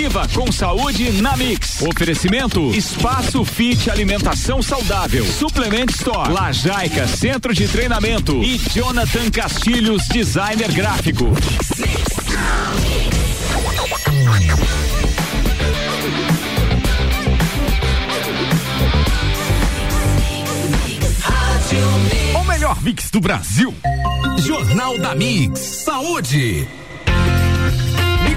Viva com saúde na Mix. Oferecimento Espaço Fit Alimentação Saudável. Suplement Store. Lajaica Centro de Treinamento. E Jonathan Castilhos Designer Gráfico. O melhor mix do Brasil. Jornal da Mix. Saúde.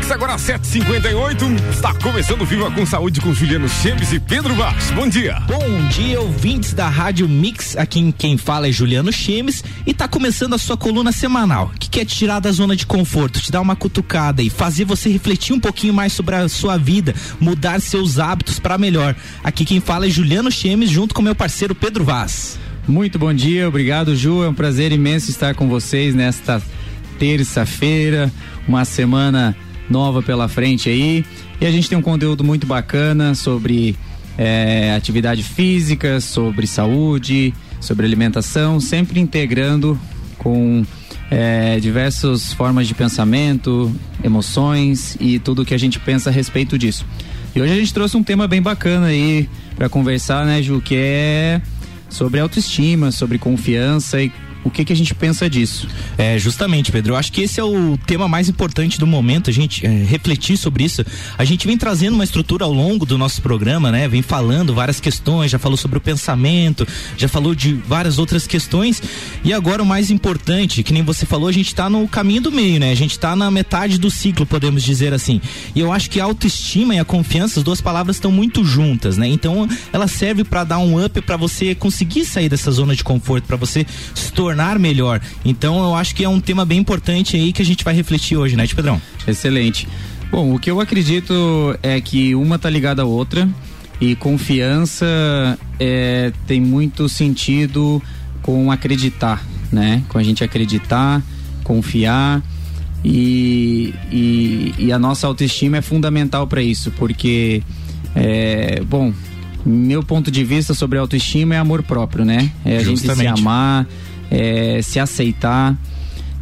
Mix agora 758. Está começando Viva com Saúde com Juliano Chemes e Pedro Vaz. Bom dia. Bom dia, ouvintes da Rádio Mix. Aqui quem fala é Juliano Chemes e está começando a sua coluna semanal, que quer te tirar da zona de conforto, te dar uma cutucada e fazer você refletir um pouquinho mais sobre a sua vida, mudar seus hábitos para melhor. Aqui quem fala é Juliano Chemes, junto com meu parceiro Pedro Vaz. Muito bom dia, obrigado Ju, é um prazer imenso estar com vocês nesta terça-feira, uma semana nova pela frente aí. E a gente tem um conteúdo muito bacana sobre é, atividade física, sobre saúde, sobre alimentação, sempre integrando com é, diversas formas de pensamento, emoções e tudo que a gente pensa a respeito disso. E hoje a gente trouxe um tema bem bacana aí para conversar, né, Ju, que é sobre autoestima, sobre confiança e o que, que a gente pensa disso? É, justamente, Pedro. Eu acho que esse é o tema mais importante do momento, a gente é, refletir sobre isso. A gente vem trazendo uma estrutura ao longo do nosso programa, né? Vem falando várias questões, já falou sobre o pensamento, já falou de várias outras questões. E agora o mais importante, que nem você falou, a gente está no caminho do meio, né? A gente está na metade do ciclo, podemos dizer assim. E eu acho que a autoestima e a confiança, as duas palavras estão muito juntas, né? Então ela serve para dar um up para você conseguir sair dessa zona de conforto, para você se tornar tornar melhor. Então eu acho que é um tema bem importante aí que a gente vai refletir hoje, né, Pedrão? Excelente. Bom, o que eu acredito é que uma tá ligada à outra e confiança é, tem muito sentido com acreditar, né? Com a gente acreditar, confiar e, e, e a nossa autoestima é fundamental para isso, porque é, bom, meu ponto de vista sobre autoestima é amor próprio, né? É a Justamente. gente se amar, é, se aceitar.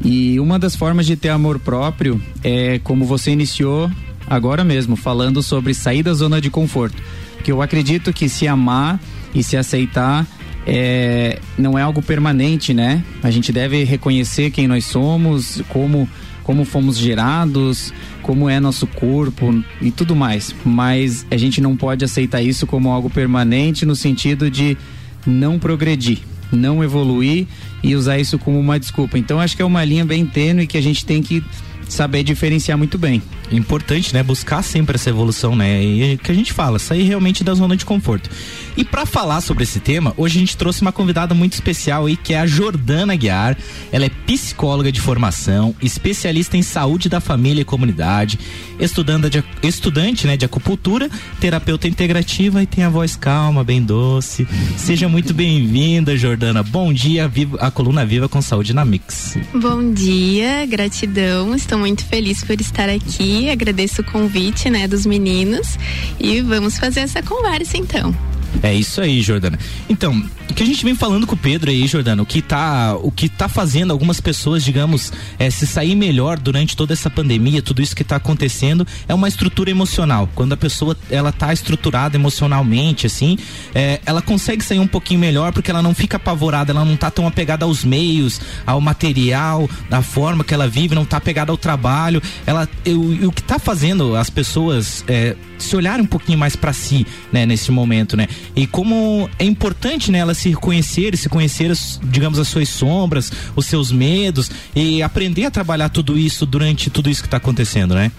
E uma das formas de ter amor próprio é como você iniciou agora mesmo, falando sobre sair da zona de conforto. Porque eu acredito que se amar e se aceitar é, não é algo permanente, né? A gente deve reconhecer quem nós somos, como, como fomos gerados, como é nosso corpo e tudo mais. Mas a gente não pode aceitar isso como algo permanente no sentido de não progredir não evoluir e usar isso como uma desculpa. Então acho que é uma linha bem tênue que a gente tem que saber diferenciar muito bem. Importante, né? Buscar sempre essa evolução, né? E que a gente fala, sair realmente da zona de conforto. E para falar sobre esse tema, hoje a gente trouxe uma convidada muito especial aí, que é a Jordana Guiar. Ela é psicóloga de formação, especialista em saúde da família e comunidade, estudante de, estudante, né, de acupuntura, terapeuta integrativa e tem a voz calma, bem doce. Seja muito bem-vinda, Jordana. Bom dia, a coluna Viva com Saúde na Mix. Bom dia, gratidão. Estou muito feliz por estar aqui. Agradeço o convite, né, dos meninos e vamos fazer essa conversa então. É isso aí, Jordana. Então, o que a gente vem falando com o Pedro aí, Jordana, o que tá, o que tá fazendo algumas pessoas, digamos, é, se sair melhor durante toda essa pandemia, tudo isso que está acontecendo, é uma estrutura emocional. Quando a pessoa ela tá estruturada emocionalmente, assim, é, ela consegue sair um pouquinho melhor porque ela não fica apavorada, ela não tá tão apegada aos meios, ao material, da forma que ela vive, não tá apegada ao trabalho. Ela, eu, o que tá fazendo as pessoas é, se olharem um pouquinho mais para si, né, nesse momento, né? E como é importante, né, elas se conhecer, se conhecer, digamos, as suas sombras, os seus medos e aprender a trabalhar tudo isso durante tudo isso que está acontecendo, né?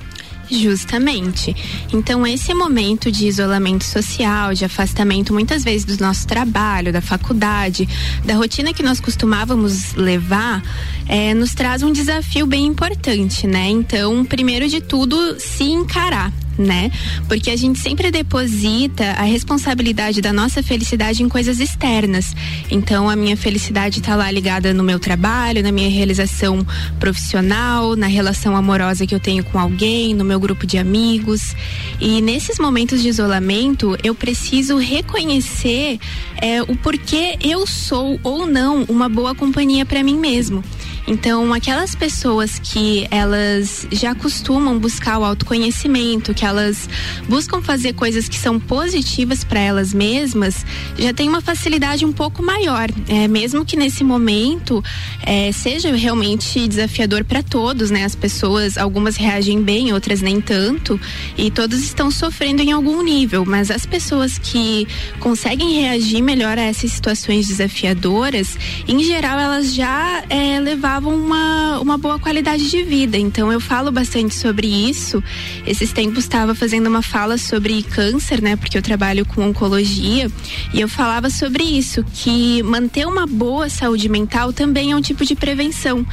Justamente. Então, esse momento de isolamento social, de afastamento, muitas vezes do nosso trabalho, da faculdade, da rotina que nós costumávamos levar, é, nos traz um desafio bem importante, né? Então, primeiro de tudo, se encarar né? Porque a gente sempre deposita a responsabilidade da nossa felicidade em coisas externas. Então a minha felicidade está lá ligada no meu trabalho, na minha realização profissional, na relação amorosa que eu tenho com alguém, no meu grupo de amigos. E nesses momentos de isolamento, eu preciso reconhecer é, o porquê eu sou ou não uma boa companhia para mim mesmo. Então, aquelas pessoas que elas já costumam buscar o autoconhecimento, que elas buscam fazer coisas que são positivas para elas mesmas, já tem uma facilidade um pouco maior. É, mesmo que nesse momento é, seja realmente desafiador para todos, né? As pessoas, algumas reagem bem, outras nem tanto, e todos estão sofrendo em algum nível, mas as pessoas que conseguem reagir melhor a essas situações desafiadoras, em geral elas já é, levavam uma, uma boa qualidade de vida. Então eu falo bastante sobre isso. Esses tempos estava fazendo uma fala sobre câncer, né? Porque eu trabalho com oncologia e eu falava sobre isso, que manter uma boa saúde mental também é um tipo de prevenção,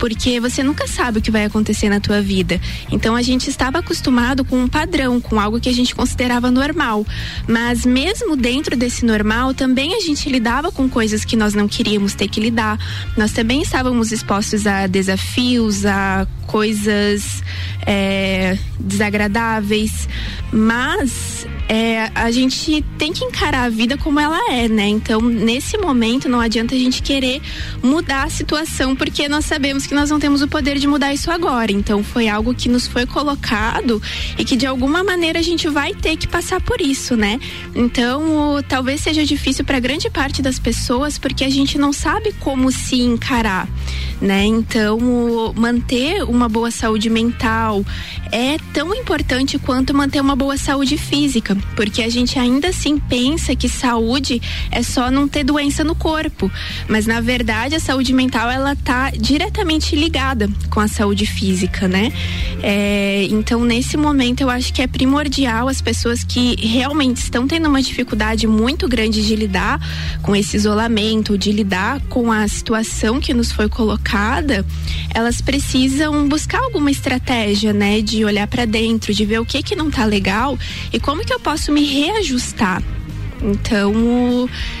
porque você nunca sabe o que vai acontecer na tua vida. Então a gente estava acostumado com um padrão, com algo que a gente considerava normal, mas mesmo dentro desse normal, também a gente lidava com coisas que nós não queríamos ter que lidar. Nós também estávamos expostos a desafios, a coisas é, desagradáveis, mas é, a gente tem que encarar a vida como ela é, né? Então, nesse momento, não adianta a gente querer mudar a situação, porque nós sabemos que nós não temos o poder de mudar isso agora. Então, foi algo que nos foi colocado e que de alguma maneira a gente vai ter que passar por isso, né? Então, talvez seja difícil para grande parte das pessoas, porque a gente não sabe como se encarar, né? Então, manter uma boa saúde mental é tão importante quanto manter uma boa saúde física porque a gente ainda assim pensa que saúde é só não ter doença no corpo, mas na verdade a saúde mental ela tá diretamente ligada com a saúde física, né? É, então nesse momento eu acho que é primordial as pessoas que realmente estão tendo uma dificuldade muito grande de lidar com esse isolamento, de lidar com a situação que nos foi colocada, elas precisam buscar alguma estratégia, né, de olhar para dentro, de ver o que que não tá legal e como que eu posso me reajustar. Então,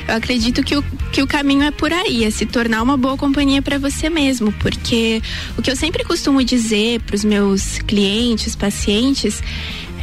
eu acredito que o, que o caminho é por aí, é se tornar uma boa companhia para você mesmo, porque o que eu sempre costumo dizer para os meus clientes, pacientes,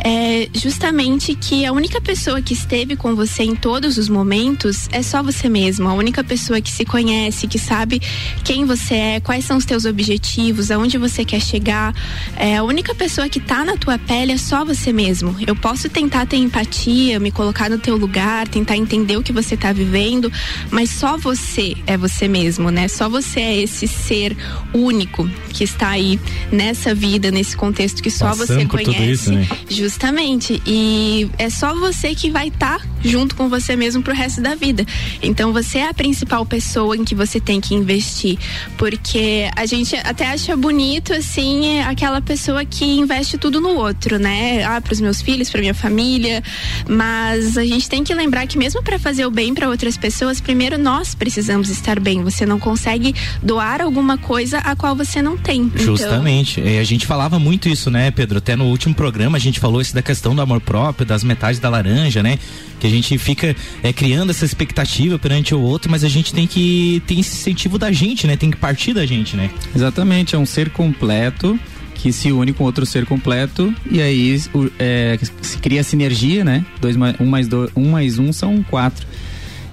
é justamente que a única pessoa que esteve com você em todos os momentos é só você mesmo. A única pessoa que se conhece, que sabe quem você é, quais são os teus objetivos, aonde você quer chegar. É, a única pessoa que tá na tua pele é só você mesmo. Eu posso tentar ter empatia, me colocar no teu lugar, tentar entender o que você tá vivendo, mas só você é você mesmo, né? Só você é esse ser único que está aí nessa vida, nesse contexto que só Passando você conhece. isso, né? Justamente. E é só você que vai estar tá junto com você mesmo pro resto da vida. Então você é a principal pessoa em que você tem que investir. Porque a gente até acha bonito, assim, aquela pessoa que investe tudo no outro, né? Ah, pros meus filhos, pra minha família. Mas a gente tem que lembrar que mesmo para fazer o bem para outras pessoas, primeiro nós precisamos estar bem. Você não consegue doar alguma coisa a qual você não tem. Então, Justamente. É, a gente falava muito isso, né, Pedro? Até no último programa a gente falou isso da questão do amor próprio, das metades da laranja, né? Que a gente fica é, criando essa expectativa perante o outro, mas a gente tem que ter esse incentivo da gente, né? Tem que partir da gente, né? Exatamente, é um ser completo que se une com outro ser completo e aí é, se cria sinergia, né? Dois, um, mais dois, um mais um são quatro.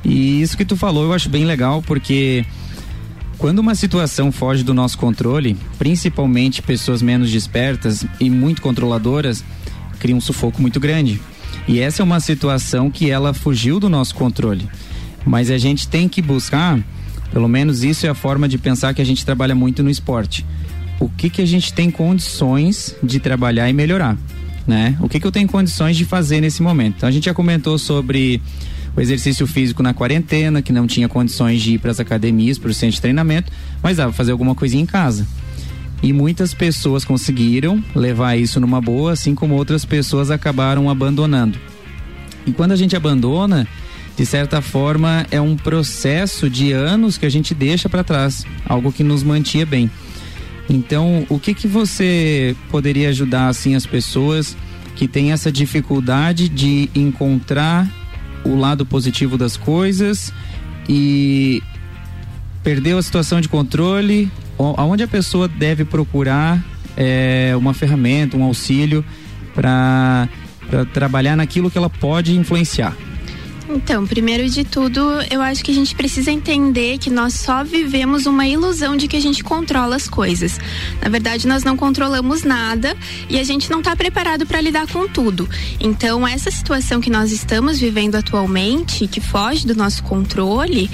E isso que tu falou eu acho bem legal porque quando uma situação foge do nosso controle, principalmente pessoas menos despertas e muito controladoras, cria um sufoco muito grande. E essa é uma situação que ela fugiu do nosso controle. Mas a gente tem que buscar, pelo menos isso é a forma de pensar que a gente trabalha muito no esporte. O que que a gente tem condições de trabalhar e melhorar, né? O que que eu tenho condições de fazer nesse momento? Então a gente já comentou sobre o exercício físico na quarentena, que não tinha condições de ir para as academias, para o centro de treinamento, mas dava fazer alguma coisinha em casa. E muitas pessoas conseguiram levar isso numa boa, assim como outras pessoas acabaram abandonando. E quando a gente abandona, de certa forma, é um processo de anos que a gente deixa para trás, algo que nos mantinha bem. Então, o que que você poderia ajudar assim as pessoas que têm essa dificuldade de encontrar o lado positivo das coisas e perdeu a situação de controle, aonde a pessoa deve procurar é, uma ferramenta, um auxílio para trabalhar naquilo que ela pode influenciar? Então, primeiro de tudo, eu acho que a gente precisa entender que nós só vivemos uma ilusão de que a gente controla as coisas. Na verdade, nós não controlamos nada e a gente não está preparado para lidar com tudo. Então, essa situação que nós estamos vivendo atualmente, que foge do nosso controle,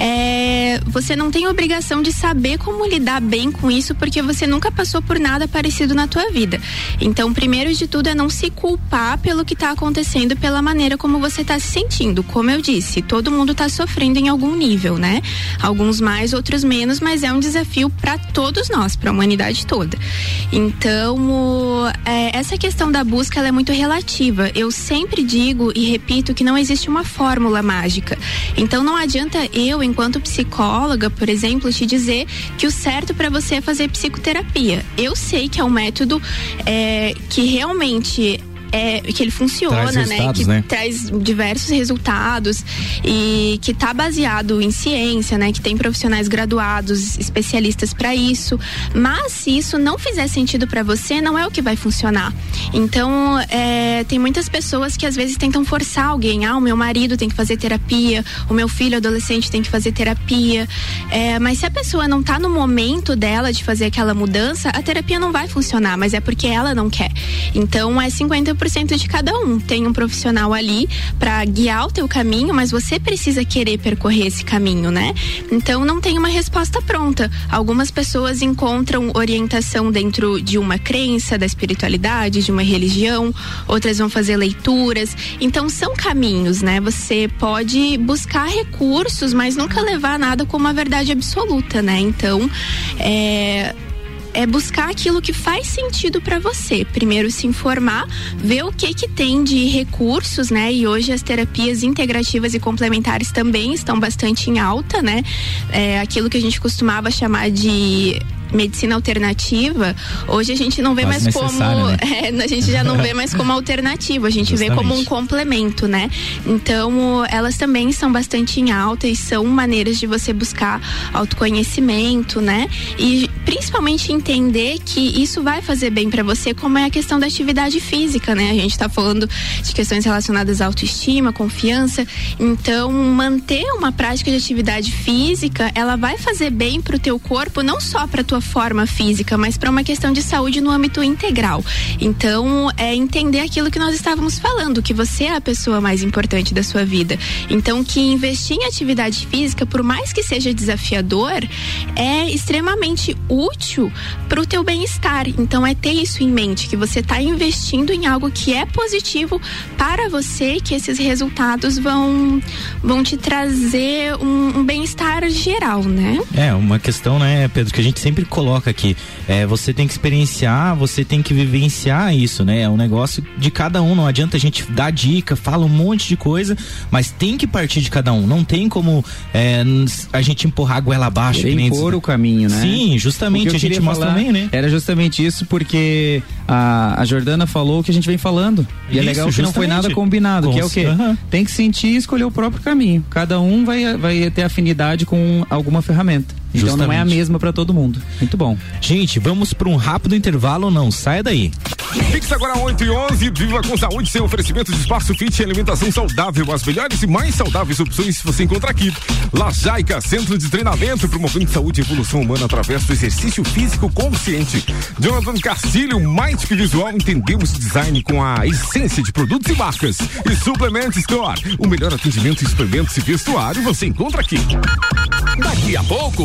é, você não tem obrigação de saber como lidar bem com isso, porque você nunca passou por nada parecido na tua vida. Então, primeiro de tudo é não se culpar pelo que está acontecendo, pela maneira como você está se sentindo. Como eu disse, todo mundo está sofrendo em algum nível, né? Alguns mais, outros menos, mas é um desafio para todos nós, para a humanidade toda. Então, o, é, essa questão da busca é muito relativa. Eu sempre digo e repito que não existe uma fórmula mágica. Então, não adianta eu, enquanto psicóloga, por exemplo, te dizer que o certo para você é fazer psicoterapia. Eu sei que é um método é, que realmente é, que ele funciona, né? Que né? traz diversos resultados e que está baseado em ciência, né? Que tem profissionais graduados, especialistas para isso. Mas se isso não fizer sentido para você, não é o que vai funcionar. Então, é, tem muitas pessoas que às vezes tentam forçar alguém. Ah, o meu marido tem que fazer terapia, o meu filho adolescente tem que fazer terapia. É, mas se a pessoa não está no momento dela de fazer aquela mudança, a terapia não vai funcionar, mas é porque ela não quer. Então, é 50 100% de cada um. Tem um profissional ali para guiar o teu caminho, mas você precisa querer percorrer esse caminho, né? Então não tem uma resposta pronta. Algumas pessoas encontram orientação dentro de uma crença da espiritualidade, de uma religião, outras vão fazer leituras. Então são caminhos, né? Você pode buscar recursos, mas nunca levar nada como uma verdade absoluta, né? Então, é é buscar aquilo que faz sentido para você. Primeiro se informar, ver o que que tem de recursos, né? E hoje as terapias integrativas e complementares também estão bastante em alta, né? É, aquilo que a gente costumava chamar de medicina alternativa, hoje a gente não vê Quase mais como. Né? É, a gente já não vê mais como alternativa, a gente Justamente. vê como um complemento, né? Então, elas também são bastante em alta e são maneiras de você buscar autoconhecimento, né? E principalmente entender que isso vai fazer bem para você, como é a questão da atividade física, né? A gente tá falando de questões relacionadas à autoestima, confiança. Então, manter uma prática de atividade física, ela vai fazer bem pro teu corpo, não só para tua forma física, mas para uma questão de saúde no âmbito integral. Então, é entender aquilo que nós estávamos falando, que você é a pessoa mais importante da sua vida. Então, que investir em atividade física, por mais que seja desafiador, é extremamente útil para o teu bem-estar. Então, é ter isso em mente, que você está investindo em algo que é positivo para você, que esses resultados vão vão te trazer um, um bem-estar geral, né? É, uma questão, né, Pedro, que a gente sempre coloca aqui. É, você tem que experienciar, você tem que vivenciar isso, né? É um negócio de cada um. Não adianta a gente dar dica, fala um monte de coisa, mas tem que partir de cada um. Não tem como é, a gente empurrar a goela abaixo. Tem impor o caminho, né? Sim, justamente. A gente mostra também, né? Era justamente isso porque a, a Jordana falou o que a gente vem falando. E é isso, é legal que justamente. não foi nada combinado, que é o quê? Uhum. Tem que sentir e escolher o próprio caminho. Cada um vai, vai ter afinidade com alguma ferramenta. Então Justamente. não é a mesma para todo mundo. Muito bom. Gente, vamos para um rápido intervalo ou não? Saia daí. Fixe agora 8 e 11, viva com saúde, sem oferecimento de espaço fit e alimentação saudável. As melhores e mais saudáveis opções você encontra aqui. Lajaica, centro de treinamento, promovendo saúde e evolução humana através do exercício físico consciente. Jonathan Castilho, mais que visual, entendemos design com a essência de produtos e marcas. E Suplement Store, o melhor atendimento em suplementos e vestuário você encontra aqui. Daqui a pouco,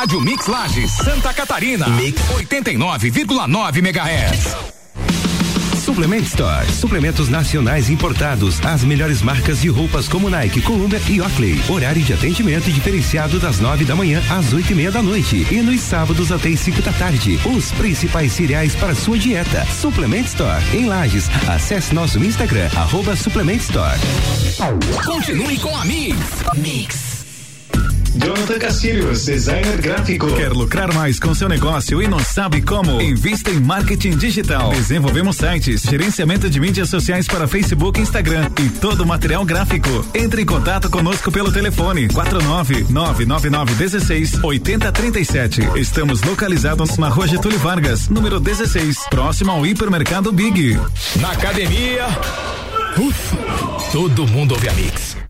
Rádio Mix Lages, Santa Catarina. Mix 89,9 MHz. Suplement Store. Suplementos nacionais importados. As melhores marcas de roupas como Nike, Columbia e Oakley. Horário de atendimento diferenciado das nove da manhã às oito e meia da noite. E nos sábados até as cinco da tarde. Os principais cereais para sua dieta. Suplement Store. Em Lages. Acesse nosso Instagram, arroba Suplement Store. Continue com a Mix. Mix. Jonathan Castilhos, designer gráfico. Quer lucrar mais com seu negócio e não sabe como? Invista em marketing digital. Desenvolvemos sites, gerenciamento de mídias sociais para Facebook e Instagram e todo o material gráfico. Entre em contato conosco pelo telefone 49 999 16 8037. Estamos localizados na Rua Getúlio Vargas, número 16, próximo ao hipermercado Big. Na academia. Ufa, todo mundo ouve a Mix.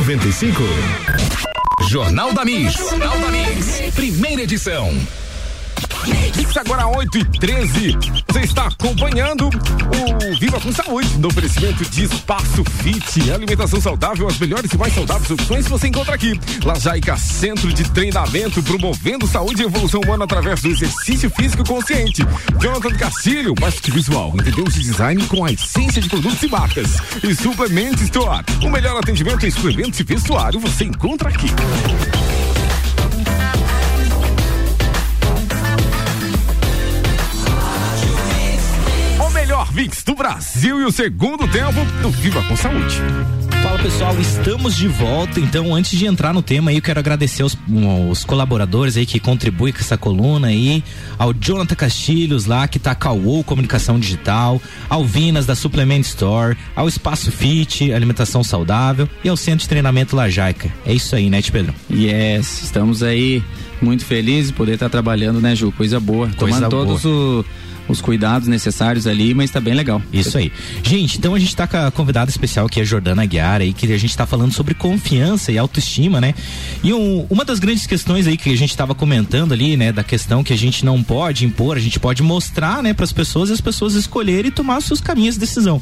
95. Jornal da Mix. Jornal da Mix. Primeira edição. Mix agora 8 e 13. Você está acompanhando o Viva com Saúde, no oferecimento de Espaço Fit. Alimentação saudável, as melhores e mais saudáveis opções você encontra aqui. Lajaica Centro de Treinamento, promovendo saúde e evolução humana através do exercício físico consciente. Jonathan Castilho, marketing visual, entendeu de design com a essência de produtos e marcas. E Suplement Store, o melhor atendimento em suplementos e vestuário você encontra aqui. Mix do Brasil e o segundo tempo do Viva com Saúde. Fala pessoal, estamos de volta. Então, antes de entrar no tema aí, eu quero agradecer os, os colaboradores aí que contribuem com essa coluna aí, ao Jonathan Castilhos lá, que tá com a UOL Comunicação Digital, ao Vinas da Suplement Store, ao Espaço Fit, Alimentação Saudável e ao Centro de Treinamento Lajaica. É isso aí, né, Pedro? Yes, estamos aí muito felizes de poder estar trabalhando, né, Ju? Coisa boa. Coisa Tomando boa. todos o os cuidados necessários ali, mas tá bem legal. Isso aí. Gente, então a gente tá com a convidada especial que é a Jordana Aguiar aí, que a gente tá falando sobre confiança e autoestima, né? E um, uma das grandes questões aí que a gente tava comentando ali, né, da questão que a gente não pode impor, a gente pode mostrar, né, para as pessoas e as pessoas escolherem e tomar os seus caminhos de decisão.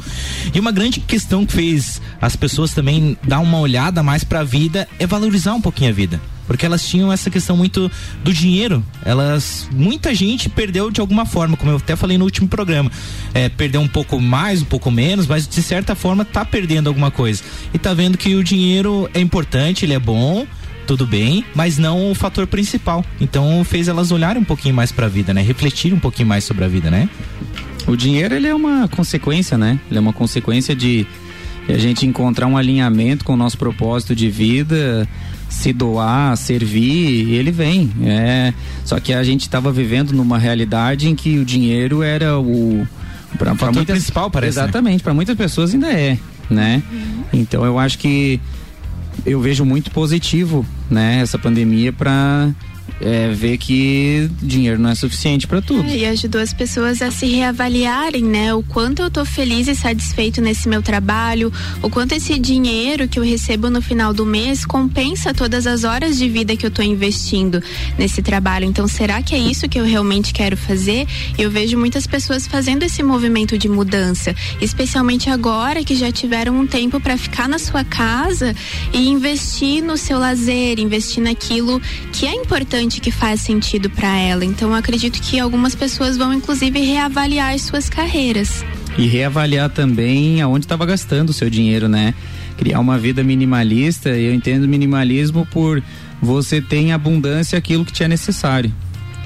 E uma grande questão que fez as pessoas também dar uma olhada mais para a vida é valorizar um pouquinho a vida porque elas tinham essa questão muito do dinheiro. Elas, muita gente perdeu de alguma forma, como eu até falei no último programa, é, perdeu um pouco mais, um pouco menos, mas de certa forma tá perdendo alguma coisa e tá vendo que o dinheiro é importante, ele é bom. Tudo bem, mas não o fator principal. Então fez elas olharem um pouquinho mais para a vida, né? Refletir um pouquinho mais sobre a vida, né? O dinheiro ele é uma consequência, né? Ele é uma consequência de a gente encontrar um alinhamento com o nosso propósito de vida, se doar, servir, ele vem. É, só que a gente estava vivendo numa realidade em que o dinheiro era o para muitas principal parece. Né? Exatamente, né? para muitas pessoas ainda é, né? Então eu acho que eu vejo muito positivo, né, essa pandemia para é, ver que dinheiro não é suficiente para tudo. É, e ajudou as pessoas a se reavaliarem, né? O quanto eu tô feliz e satisfeito nesse meu trabalho, o quanto esse dinheiro que eu recebo no final do mês compensa todas as horas de vida que eu tô investindo nesse trabalho. Então, será que é isso que eu realmente quero fazer? Eu vejo muitas pessoas fazendo esse movimento de mudança, especialmente agora que já tiveram um tempo para ficar na sua casa e investir no seu lazer, investir naquilo que é importante que faz sentido para ela. Então acredito que algumas pessoas vão inclusive reavaliar as suas carreiras. E reavaliar também aonde estava gastando o seu dinheiro, né? Criar uma vida minimalista, eu entendo minimalismo por você ter em abundância aquilo que te é necessário.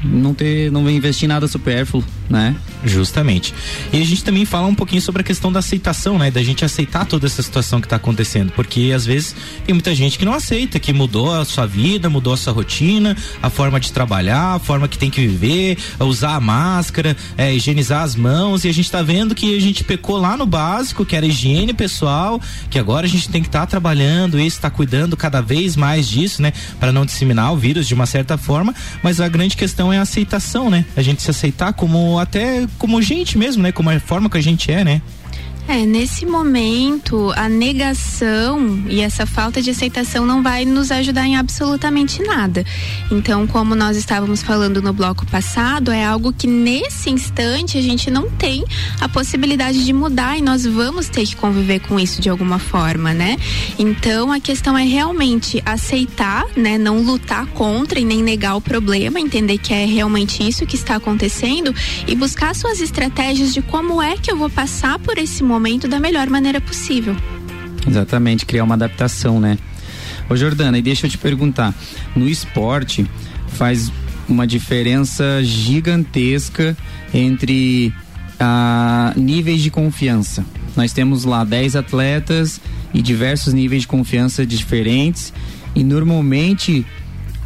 Não ter, não investir nada supérfluo, né? Justamente. E a gente também fala um pouquinho sobre a questão da aceitação, né? Da gente aceitar toda essa situação que está acontecendo. Porque às vezes tem muita gente que não aceita, que mudou a sua vida, mudou a sua rotina, a forma de trabalhar, a forma que tem que viver, usar a máscara, é, higienizar as mãos. E a gente está vendo que a gente pecou lá no básico, que era higiene pessoal, que agora a gente tem que estar tá trabalhando isso, está cuidando cada vez mais disso, né? Para não disseminar o vírus de uma certa forma. Mas a grande questão é a aceitação, né? A gente se aceitar como até como gente mesmo, né? Como a forma que a gente é, né? É, nesse momento, a negação e essa falta de aceitação não vai nos ajudar em absolutamente nada. Então, como nós estávamos falando no bloco passado, é algo que nesse instante a gente não tem a possibilidade de mudar e nós vamos ter que conviver com isso de alguma forma, né? Então, a questão é realmente aceitar, né? Não lutar contra e nem negar o problema, entender que é realmente isso que está acontecendo e buscar suas estratégias de como é que eu vou passar por esse momento momento da melhor maneira possível. Exatamente, criar uma adaptação, né? Ô Jordana, e deixa eu te perguntar, no esporte faz uma diferença gigantesca entre ah, níveis de confiança. Nós temos lá 10 atletas e diversos níveis de confiança diferentes e normalmente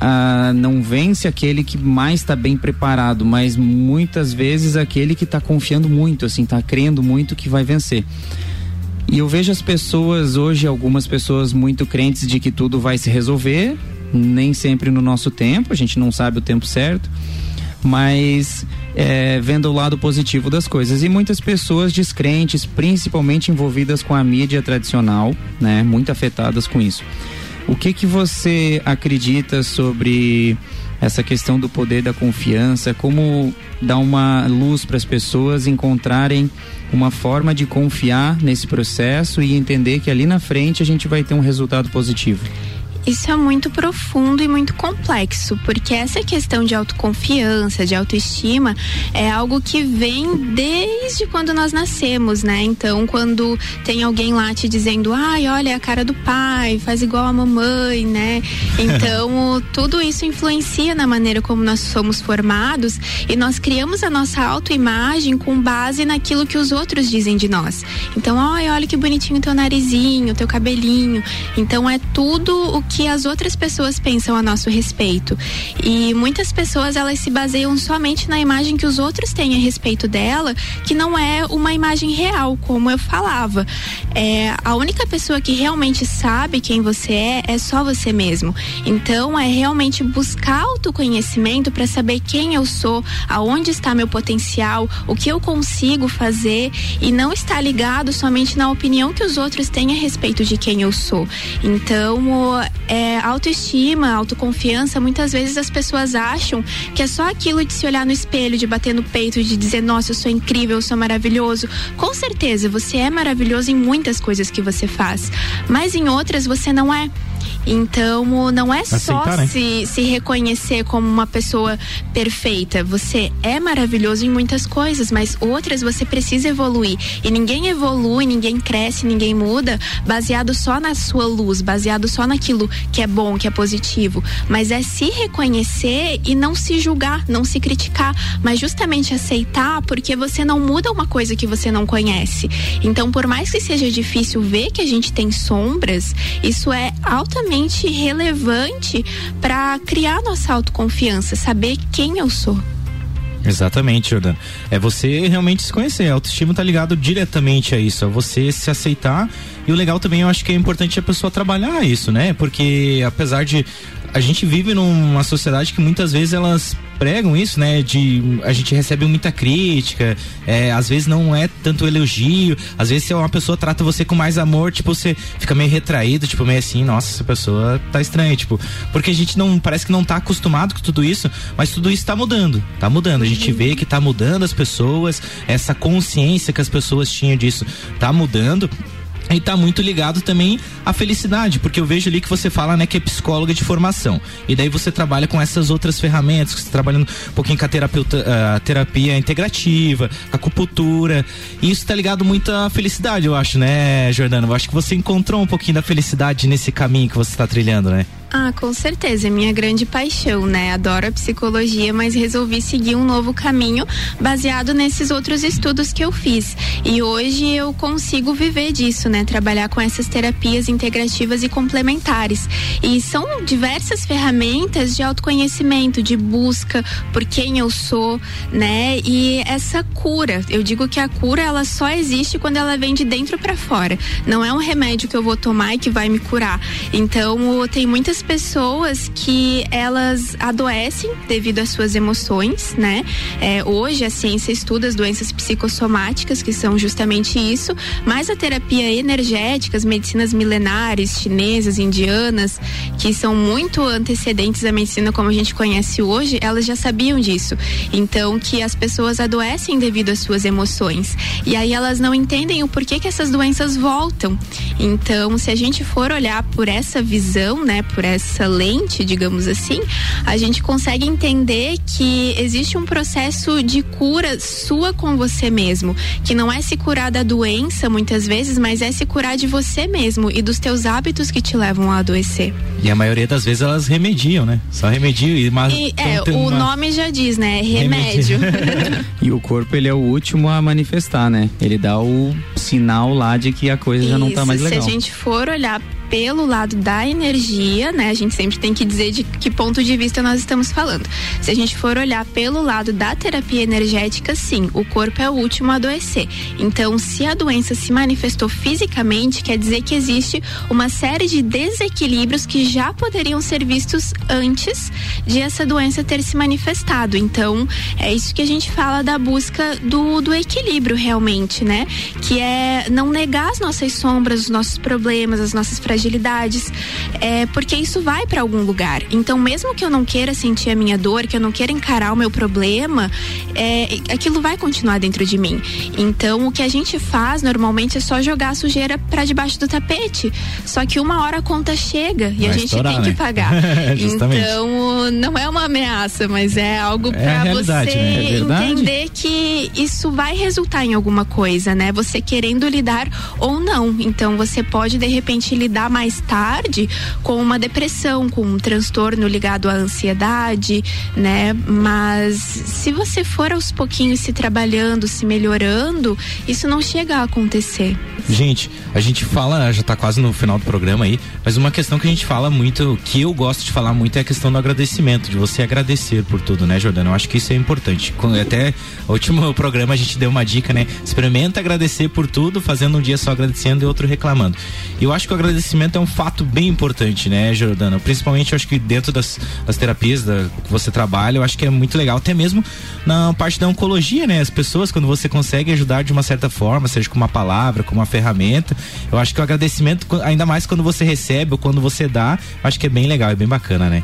ah, não vence aquele que mais está bem preparado, mas muitas vezes aquele que está confiando muito, assim, está crendo muito que vai vencer. E eu vejo as pessoas hoje, algumas pessoas muito crentes de que tudo vai se resolver, nem sempre no nosso tempo, a gente não sabe o tempo certo, mas é, vendo o lado positivo das coisas. E muitas pessoas descrentes, principalmente envolvidas com a mídia tradicional, né, muito afetadas com isso. O que que você acredita sobre essa questão do poder da confiança? Como dar uma luz para as pessoas encontrarem uma forma de confiar nesse processo e entender que ali na frente a gente vai ter um resultado positivo? Isso é muito profundo e muito complexo, porque essa questão de autoconfiança, de autoestima, é algo que vem desde quando nós nascemos, né? Então, quando tem alguém lá te dizendo, ai, olha, é a cara do pai, faz igual a mamãe, né? Então, tudo isso influencia na maneira como nós somos formados e nós criamos a nossa autoimagem com base naquilo que os outros dizem de nós. Então, ai, olha que bonitinho teu narizinho, teu cabelinho. Então, é tudo o que as outras pessoas pensam a nosso respeito. E muitas pessoas elas se baseiam somente na imagem que os outros têm a respeito dela, que não é uma imagem real, como eu falava. É, a única pessoa que realmente sabe quem você é é só você mesmo. Então é realmente buscar autoconhecimento para saber quem eu sou, aonde está meu potencial, o que eu consigo fazer e não estar ligado somente na opinião que os outros têm a respeito de quem eu sou. Então, é, autoestima, autoconfiança, muitas vezes as pessoas acham que é só aquilo de se olhar no espelho, de bater no peito, de dizer, nossa, eu sou incrível, eu sou maravilhoso. Com certeza, você é maravilhoso em muitas coisas que você faz, mas em outras você não é. Então, não é Aceitar, só né? se, se reconhecer como uma pessoa perfeita. Você é maravilhoso em muitas coisas, mas outras você precisa evoluir. E ninguém evolui, ninguém cresce, ninguém muda baseado só na sua luz, baseado só naquilo que é bom, que é positivo. Mas é se reconhecer e não se julgar, não se criticar, mas justamente aceitar, porque você não muda uma coisa que você não conhece. Então, por mais que seja difícil ver que a gente tem sombras, isso é altamente extremamente relevante para criar nossa autoconfiança, saber quem eu sou. Exatamente, Jordan. É você realmente se conhecer. A autoestima tá ligado diretamente a isso, a você se aceitar. E o legal também, eu acho que é importante a pessoa trabalhar isso, né? Porque apesar de a gente vive numa sociedade que muitas vezes elas pregam isso, né? De a gente recebe muita crítica, é, às vezes não é tanto elogio, às vezes se uma pessoa trata você com mais amor, tipo, você fica meio retraído, tipo, meio assim, nossa, essa pessoa tá estranha, tipo, porque a gente não, parece que não tá acostumado com tudo isso, mas tudo isso tá mudando, tá mudando, a gente vê que tá mudando as pessoas, essa consciência que as pessoas tinham disso tá mudando e tá muito ligado também à felicidade, porque eu vejo ali que você fala, né, que é psicóloga de formação. E daí você trabalha com essas outras ferramentas, você tá trabalhando um pouquinho com a a terapia integrativa, a acupuntura. E isso tá ligado muito à felicidade, eu acho, né, Jordana? Eu acho que você encontrou um pouquinho da felicidade nesse caminho que você está trilhando, né? Ah, com certeza, é minha grande paixão, né? Adoro a psicologia, mas resolvi seguir um novo caminho baseado nesses outros estudos que eu fiz. E hoje eu consigo viver disso, né? Trabalhar com essas terapias integrativas e complementares. E são diversas ferramentas de autoconhecimento, de busca por quem eu sou, né? E essa cura, eu digo que a cura ela só existe quando ela vem de dentro para fora. Não é um remédio que eu vou tomar e que vai me curar. Então, tem muitas pessoas que elas adoecem devido às suas emoções, né? É, hoje a ciência estuda as doenças psicossomáticas, que são justamente isso, mas a terapia energética, as medicinas milenares, chinesas, indianas, que são muito antecedentes à medicina como a gente conhece hoje, elas já sabiam disso. Então, que as pessoas adoecem devido às suas emoções. E aí elas não entendem o porquê que essas doenças voltam. Então, se a gente for olhar por essa visão, né, por essa lente, digamos assim, a gente consegue entender que existe um processo de cura sua com você mesmo, que não é se curar da doença muitas vezes, mas é se curar de você mesmo e dos teus hábitos que te levam a adoecer. E a maioria das vezes elas remediam, né? Só remediam e mas e, é, o uma... nome já diz, né? Remédio. e o corpo ele é o último a manifestar, né? Ele dá o sinal lá de que a coisa Isso, já não tá mais legal. Se a gente for olhar pelo lado da energia, né? A gente sempre tem que dizer de que ponto de vista nós estamos falando. Se a gente for olhar pelo lado da terapia energética, sim, o corpo é o último a adoecer. Então, se a doença se manifestou fisicamente, quer dizer que existe uma série de desequilíbrios que já poderiam ser vistos antes de essa doença ter se manifestado. Então, é isso que a gente fala da busca do, do equilíbrio realmente, né? Que é não negar as nossas sombras, os nossos problemas, as nossas fragilidades fragilidades, é, porque isso vai para algum lugar. Então, mesmo que eu não queira sentir a minha dor, que eu não queira encarar o meu problema, é, aquilo vai continuar dentro de mim. Então, o que a gente faz normalmente é só jogar a sujeira para debaixo do tapete. Só que uma hora a conta chega e vai a gente estourar, tem que né? pagar. então, não é uma ameaça, mas é algo é para você né? é entender que isso vai resultar em alguma coisa, né? Você querendo lidar ou não. Então, você pode de repente lidar mais tarde com uma depressão, com um transtorno ligado à ansiedade, né? Mas se você for aos pouquinhos se trabalhando, se melhorando, isso não chega a acontecer. Gente, a gente fala, já tá quase no final do programa aí, mas uma questão que a gente fala muito, que eu gosto de falar muito é a questão do agradecimento, de você agradecer por tudo, né, Jordana? Eu acho que isso é importante. Até o último programa a gente deu uma dica, né? Experimenta agradecer por tudo, fazendo um dia só agradecendo e outro reclamando. Eu acho que o agradecimento é um fato bem importante, né, Jordana? Principalmente eu acho que dentro das, das terapias da, que você trabalha, eu acho que é muito legal, até mesmo na parte da oncologia, né? As pessoas, quando você consegue ajudar de uma certa forma, seja com uma palavra, com uma ferramenta. Eu acho que o agradecimento, ainda mais quando você recebe ou quando você dá, acho que é bem legal, é bem bacana, né?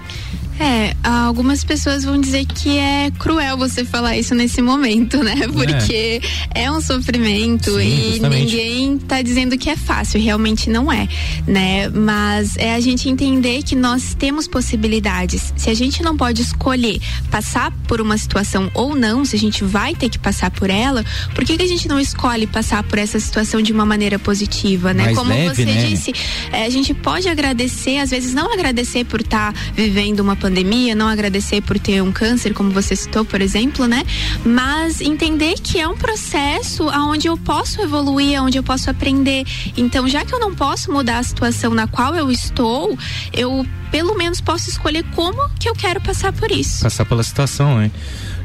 É, algumas pessoas vão dizer que é cruel você falar isso nesse momento, né? Porque é, é um sofrimento Sim, e justamente. ninguém tá dizendo que é fácil, realmente não é, né? Mas é a gente entender que nós temos possibilidades. Se a gente não pode escolher passar por uma situação ou não, se a gente vai ter que passar por ela, por que, que a gente não escolhe passar por essa situação de uma maneira positiva, né? Mais Como leve, você né? disse, é, a gente pode agradecer, às vezes não agradecer por estar tá vivendo uma pandemia não agradecer por ter um câncer, como você citou, por exemplo, né? Mas entender que é um processo onde eu posso evoluir, onde eu posso aprender. Então, já que eu não posso mudar a situação na qual eu estou, eu pelo menos posso escolher como que eu quero passar por isso. Passar pela situação, hein?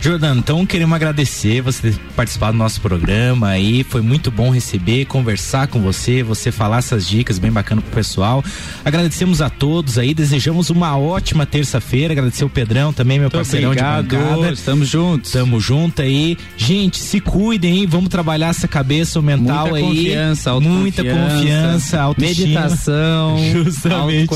Jordano, então queremos agradecer você ter participado do nosso programa aí. Foi muito bom receber, conversar com você, você falar essas dicas bem bacana pro pessoal. Agradecemos a todos aí, desejamos uma ótima terça-feira. Agradecer o Pedrão também, meu parceirão obrigado, de bancada. Estamos juntos. Estamos juntos aí. Gente, se cuidem aí, vamos trabalhar essa cabeça mental muita aí. Confiança, muita confiança, autoestima, meditação, justamente.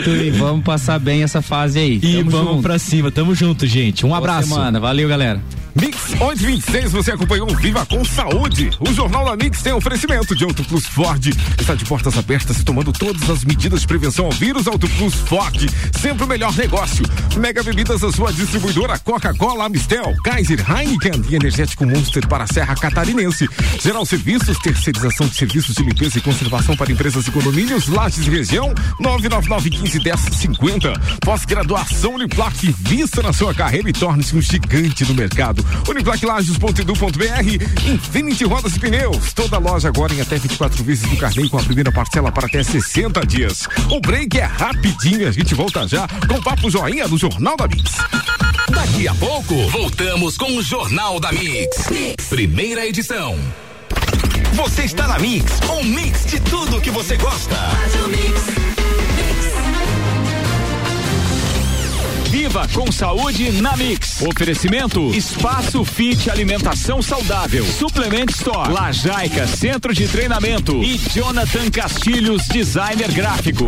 Autoconhecimento e vamos passar bem essa fase aí. E Tamo vamos junto. pra cima. Tamo junto, gente. Um Boa abraço. Semana. Valeu, galera. Mix 1126, você acompanhou Viva com Saúde. O Jornal da Mix tem oferecimento de Auto Plus Ford. Está de portas abertas e tomando todas as medidas de prevenção ao vírus. Auto Plus Ford, sempre o melhor negócio. Mega Bebidas, a sua distribuidora Coca-Cola, Amistel, Kaiser, Heineken e Energético Monster para a Serra Catarinense. Geral Serviços, terceirização de serviços de limpeza e conservação para empresas e condomínios, Lages e Região, 999 15 10 50. Pós-graduação Uniplac, vista na sua carreira e torne-se um gigante no mercado. Uniplaclages.edu.br, Infinity Rodas e Pneus. Toda loja agora em até 24 vezes no carnê com a primeira parcela para até 60 dias. O break é rapidinho, a gente volta já com o Papo Joinha do Jornal da Mix. Daqui a pouco, voltamos com o Jornal da Mix. Primeira edição. Você está na Mix, um mix de tudo que você gosta. Faz o mix. Viva com saúde na Mix. Oferecimento Espaço Fit Alimentação Saudável. Suplement Store. Lajaica Centro de Treinamento. E Jonathan Castilhos Designer Gráfico.